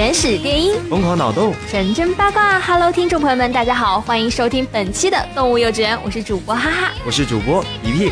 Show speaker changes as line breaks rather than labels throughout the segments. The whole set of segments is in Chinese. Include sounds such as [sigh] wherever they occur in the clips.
原始电音，
疯狂脑洞，
纯真八卦。Hello，听众朋友们，大家好，欢迎收听本期的动物幼稚园，我是主播哈哈，
我是主播一屁。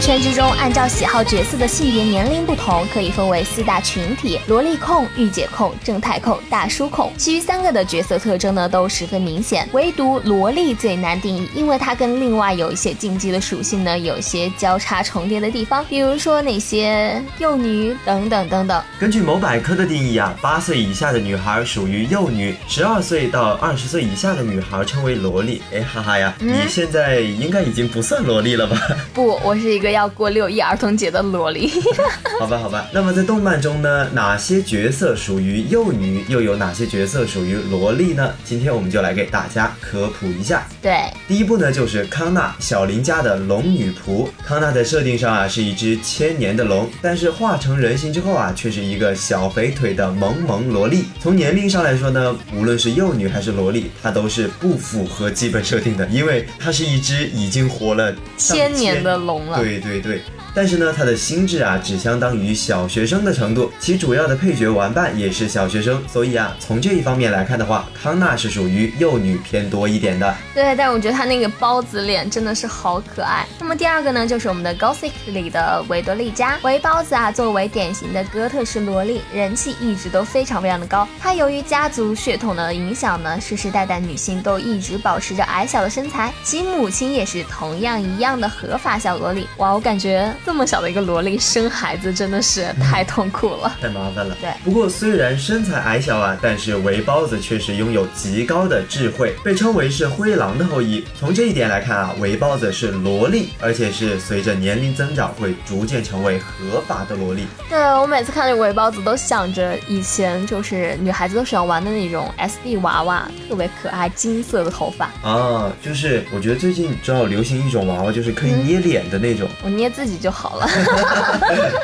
圈之中，按照喜好角色的性别年龄不同，可以分为四大群体：萝莉控、御姐控、正太控、大叔控。其余三个的角色特征呢，都十分明显，唯独萝莉最难定义，因为它跟另外有一些禁忌的属性呢，有些交叉重叠的地方，比如说那些幼女等等等等。
根据某百科的定义啊，八岁以下的女孩属于幼女，十二岁到二十岁以下的女孩称为萝莉。哎，哈哈呀，你现在应该已经不算萝莉了吧？[laughs]
不。我是一个要过六一儿童节的萝莉，[laughs]
好吧，好吧。那么在动漫中呢，哪些角色属于幼女，又有哪些角色属于萝莉呢？今天我们就来给大家科普一下。
对，
第一部呢就是康纳，小林家的龙女仆。康纳在设定上啊是一只千年的龙，但是化成人形之后啊却是一个小肥腿的萌萌萝莉。从年龄上来说呢，无论是幼女还是萝莉，她都是不符合基本设定的，因为她是一只已经活了
千年的龙。
对对对。但是呢，他的心智啊，只相当于小学生的程度，其主要的配角玩伴也是小学生，所以啊，从这一方面来看的话，康纳是属于幼女偏多一点的。
对，但我觉得他那个包子脸真的是好可爱。那么第二个呢，就是我们的《Gothic》里的维多利加维包子啊，作为典型的哥特式萝莉，人气一直都非常非常的高。她由于家族血统的影响呢，世世代代女性都一直保持着矮小的身材，其母亲也是同样一样的合法小萝莉。哇，我感觉。这么小的一个萝莉生孩子真的是太痛苦了，[laughs]
太麻烦了。
对，
不过虽然身材矮小啊，但是围包子确实拥有极高的智慧，被称为是灰狼的后裔。从这一点来看啊，围包子是萝莉，而且是随着年龄增长会逐渐成为合法的萝莉。
对我每次看这个围包子都想着以前就是女孩子都喜欢玩的那种 SD 娃娃，特别可爱，金色的头发
啊。就是我觉得最近正好流行一种娃娃，就是可以捏脸的那种，
我捏自己就。好了，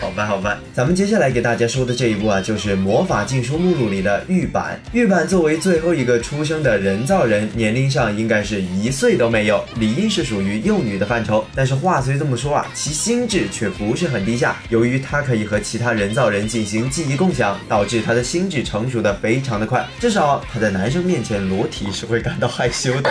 好吧，好吧，咱们接下来给大家说的这一部啊，就是《魔法禁书目录》里的玉版。玉版作为最后一个出生的人造人，年龄上应该是一岁都没有，理应是属于幼女的范畴。但是话虽这么说啊，其心智却不是很低下。由于他可以和其他人造人进行记忆共享，导致他的心智成熟的非常的快。至少他在男生面前裸体是会感到害羞的。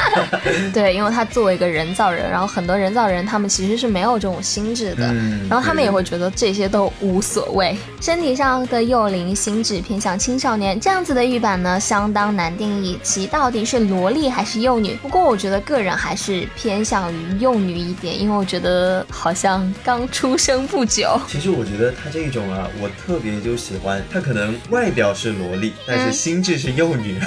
对，因为他作为一个人造人，然后很多人造人他们其实是没有这种心智的。然后他们也会觉得这些都无所谓，身体上的幼龄，心智偏向青少年，这样子的玉板呢，相当难定义其到底是萝莉还是幼女。不过我觉得个人还是偏向于幼女一点，因为我觉得好像刚出生不久。[laughs]
其实我觉得她这种啊，我特别就喜欢她，可能外表是萝莉，但是心智是幼女。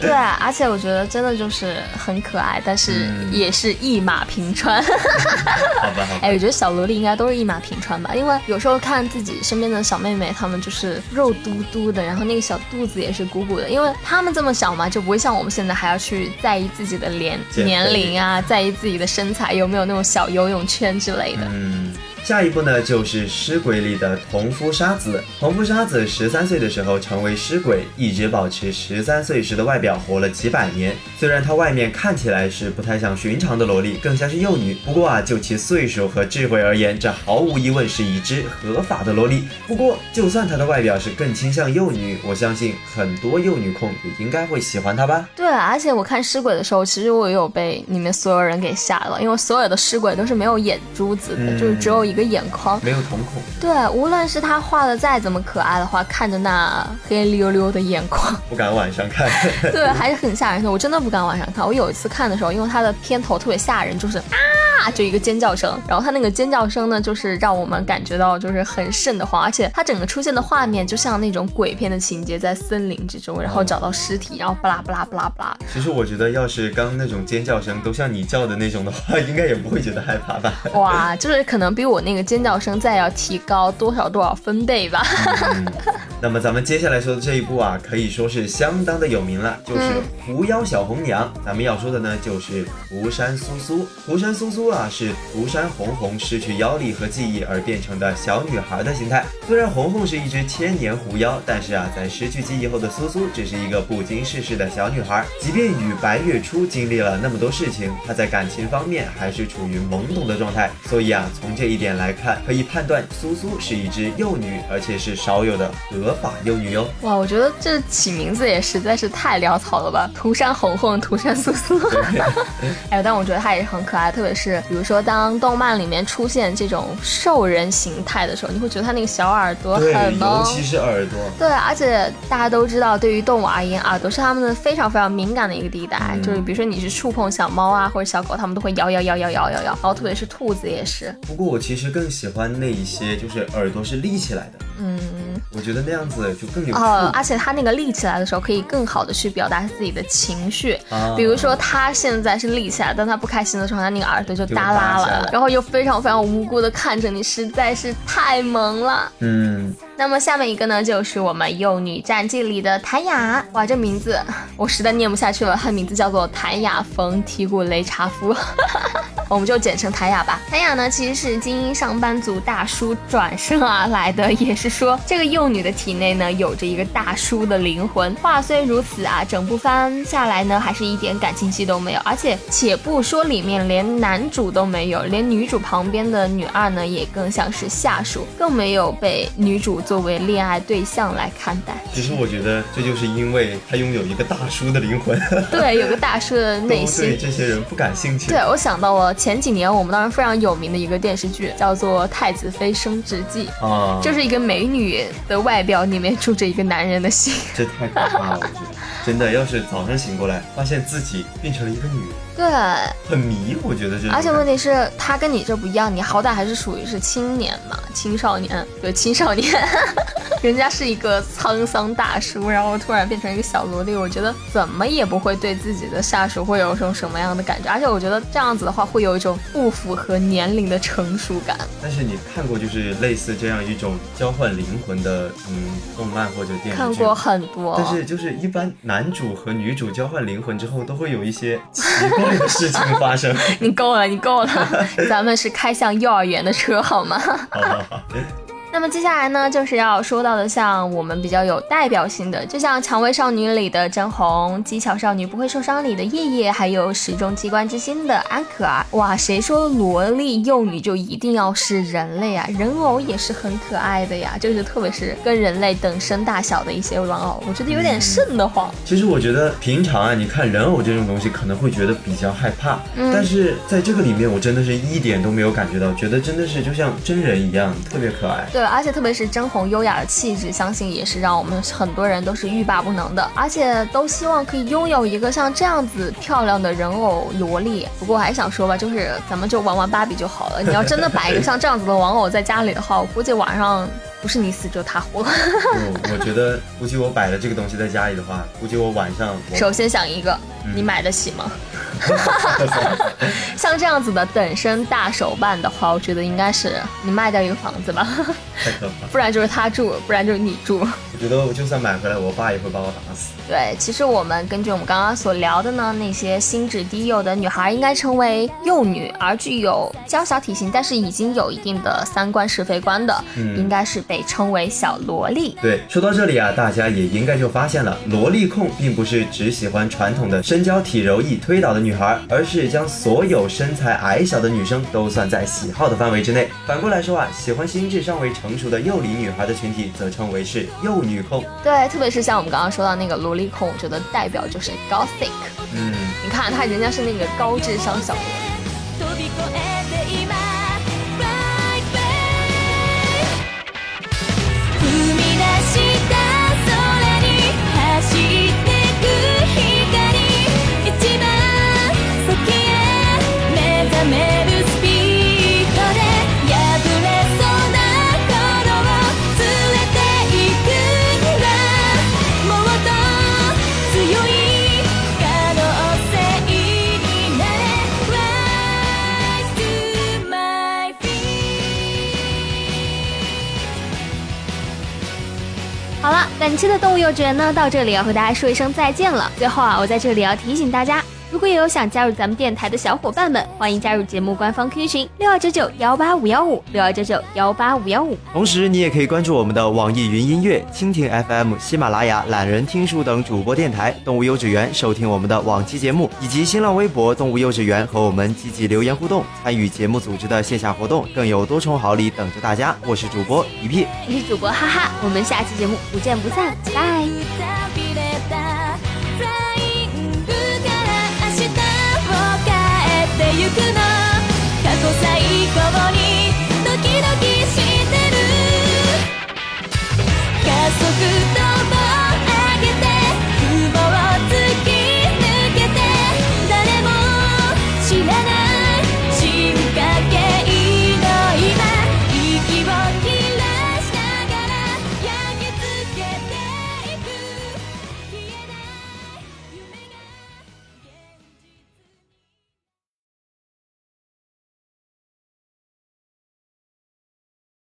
对啊，而且我觉得真的就是很可爱，但是也是一马平川。[laughs]
好吧，好吧。哎，
我觉得小萝莉应该都是一。马平川吧，因为有时候看自己身边的小妹妹，她们就是肉嘟嘟的，然后那个小肚子也是鼓鼓的，因为她们这么小嘛，就不会像我们现在还要去在意自己的年年龄啊，在意自己的身材有没有那种小游泳圈之类的。
嗯。下一步呢，就是尸鬼里的同夫沙子。同夫沙子十三岁的时候成为尸鬼，一直保持十三岁时的外表，活了几百年。虽然她外面看起来是不太像寻常的萝莉，更像是幼女。不过啊，就其岁数和智慧而言，这毫无疑问是一只合法的萝莉。不过，就算她的外表是更倾向幼女，我相信很多幼女控也应该会喜欢她吧？
对，而且我看尸鬼的时候，其实我也有被里面所有人给吓了，因为所有的尸鬼都是没有眼珠子的，就是只有一。个眼眶，
没有瞳孔。
对，无论是他画的再怎么可爱的话，看着那黑溜溜的眼眶，
不敢晚上看。[laughs]
对，还是很吓人的。我真的不敢晚上看。我有一次看的时候，因为他的片头特别吓人，就是啊，就一个尖叫声，然后他那个尖叫声呢，就是让我们感觉到就是很瘆得慌，而且他整个出现的画面就像那种鬼片的情节，在森林之中，然后找到尸体，然后巴拉巴拉巴拉巴拉。
其实我觉得，要是刚那种尖叫声都像你叫的那种的话，应该也不会觉得害怕吧？
哇，就是可能比我那个尖叫声再要提高多少多少分贝吧。
那么咱们接下来说的这一部啊，可以说是相当的有名了，就是《狐妖小红娘》。咱们要说的呢，就是涂山苏苏。涂山苏苏啊，是涂山红红失去妖力和记忆而变成的小女孩的形态。虽然红红是一只千年狐妖，但是啊，在失去记忆后的苏苏只是一个不经世事的小女孩。即便与白月初经历了那么多事情，她在感情方面还是处于懵懂的状态。所以啊，从这一点来看，可以判断苏苏是一只幼女，而且是少有的合法幼女哟。
哇，我觉得这起名字也实在是太潦草了吧！[laughs] 涂山红红，涂山苏苏。[laughs] 哎，但我觉得它也是很可爱，特别是比如说当动漫里面出现这种兽人形态的时候，你会觉得它那个小耳朵很萌，
尤其是耳朵。
对，而且大家都知道，对于动物而言，耳朵是它们的非常非常敏感的一个地带。
嗯
就是比如说你是触碰小猫啊或者小狗，它们都会摇摇摇摇摇摇摇。然后特别是兔子也是，
不过我其实更喜欢那一些，就是耳朵是立起来的，
嗯。
我觉得那样子就更有
哦，而且他那个立起来的时候，可以更好的去表达自己的情绪。
啊
比如说，他现在是立起来，但他不开心的时候，他那个耳朵就
就
耷拉了然后又非常非常无辜的看着你，实在是太萌了。
嗯，
那么下面一个呢，就是我们《幼女战记》里的谭雅。哇，这名字我实在念不下去了，她名字叫做谭雅冯提古雷查夫，[laughs] 我们就简称谭雅吧。谭雅呢，其实是精英上班族大叔转身而来的，也是说这个幼女的体内呢有着一个大叔的灵魂。话虽如此啊，整部番下来呢，还是一点感情戏都没有，而且且不说里面连男主都没有，连女主旁边的女二呢，也更像是下属，更没有被女主作为恋爱对象来看待。
其实我觉得这就是因为他拥有一个大叔的灵魂，[laughs] [laughs]
对，有个大叔的内
心对。这些人不感兴趣。
对，我想到了前几年我们当时非常有名的一个电视剧，叫做《太子妃升职记》，
啊，
就是一个美女的外表里面住着一个男人的心。
这太可怕了，我觉得 [laughs] 真的，要是早上醒过来发现自己变成了一个女人，
对，
很迷，我觉得这
而且问题是，他跟你这不一样，你好歹还是属于是青年嘛，青少年，对，青少年，[laughs] 人家是一个沧桑大叔，然后突然变成一个小萝莉，我觉得怎么也不会对自己的下属会有一种什么样的感觉，而且我觉得这样子的话会有一种不符合年龄的成熟感。
但是你看过就是类似这样一种交换灵魂的嗯动漫或者电影
看过很多，
但是就是一般男主和女主交换灵魂之后，都会有一些奇怪 [laughs] 的事情发生。[laughs]
你够了，你够了，[laughs] 咱们是开向幼儿园的车好吗？
好好好，
那么接下来呢，就是要说到的，像我们比较有代表性的，就像《蔷薇少女》里的真红，《技巧少女不会受伤》里的叶叶，还有《时钟机关之心》的安可儿。哇，谁说萝莉幼女就一定要是人类啊？人偶也是很可爱的呀，就是特别是跟人类等身大小的一些玩偶，我觉得有点瘆得慌。
其实我觉得平常啊，你看人偶这种东西可能会觉得比较害怕，
嗯
但是在这个里面，我真的是一点都没有感觉到，觉得真的是就像真人一样，特别可爱。
对，而且特别是真红优雅的气质，相信也是让我们很多人都是欲罢不能的，而且都希望可以拥有一个像这样子漂亮的人偶萝莉。不过我还想说吧，就是咱们就玩玩芭比就好了。你要真的摆一个像这样子的玩偶在家里的话，我估计晚上不是你死就他活。
我 [laughs] 我觉得，估计我摆了这个东西在家里的话，估计我晚上我
首先想一个，你买得起吗？[laughs] 像这样子的等身大手办的话，我觉得应该是你卖掉一个房子吧，
太可怕。[laughs]
不然就是他住，不然就是你住。
我觉得我就算买回来，我爸也会把我打死。
对，其实我们根据我们刚刚所聊的呢，那些心智低幼的女孩应该称为幼女，而具有娇小体型，但是已经有一定的三观是非观的，
嗯
应该是被称为小萝莉。
对，说到这里啊，大家也应该就发现了，萝莉控并不是只喜欢传统的身娇体柔易推倒的女孩，而是将所有身材矮小的女生都算在喜好的范围之内。反过来说啊，喜欢心智尚未成熟的幼龄女孩的群体，则称为是幼女控。
对，特别是像我们刚刚说到那个萝莉控，我觉得代表就是 Gothic。
嗯，
你看她人家是那个高智商小本期的动物幼稚园呢，到这里要和大家说一声再见了。最后啊，我在这里要提醒大家。如果有想加入咱们电台的小伙伴们，欢迎加入节目官方 QQ 群六二九九幺八五幺五六二九九幺八五幺五。
同时，你也可以关注我们的网易云音乐、蜻蜓 FM、喜马拉雅、懒人听书等主播电台“动物幼稚园”，收听我们的往期节目，以及新浪微博“动物幼稚园”和我们积极留言互动，参与节目组织的线下活动，更有多重好礼等着大家。我是主播一屁，
我是主播哈哈，我们下期节目不见不散，拜。くの。過去最高に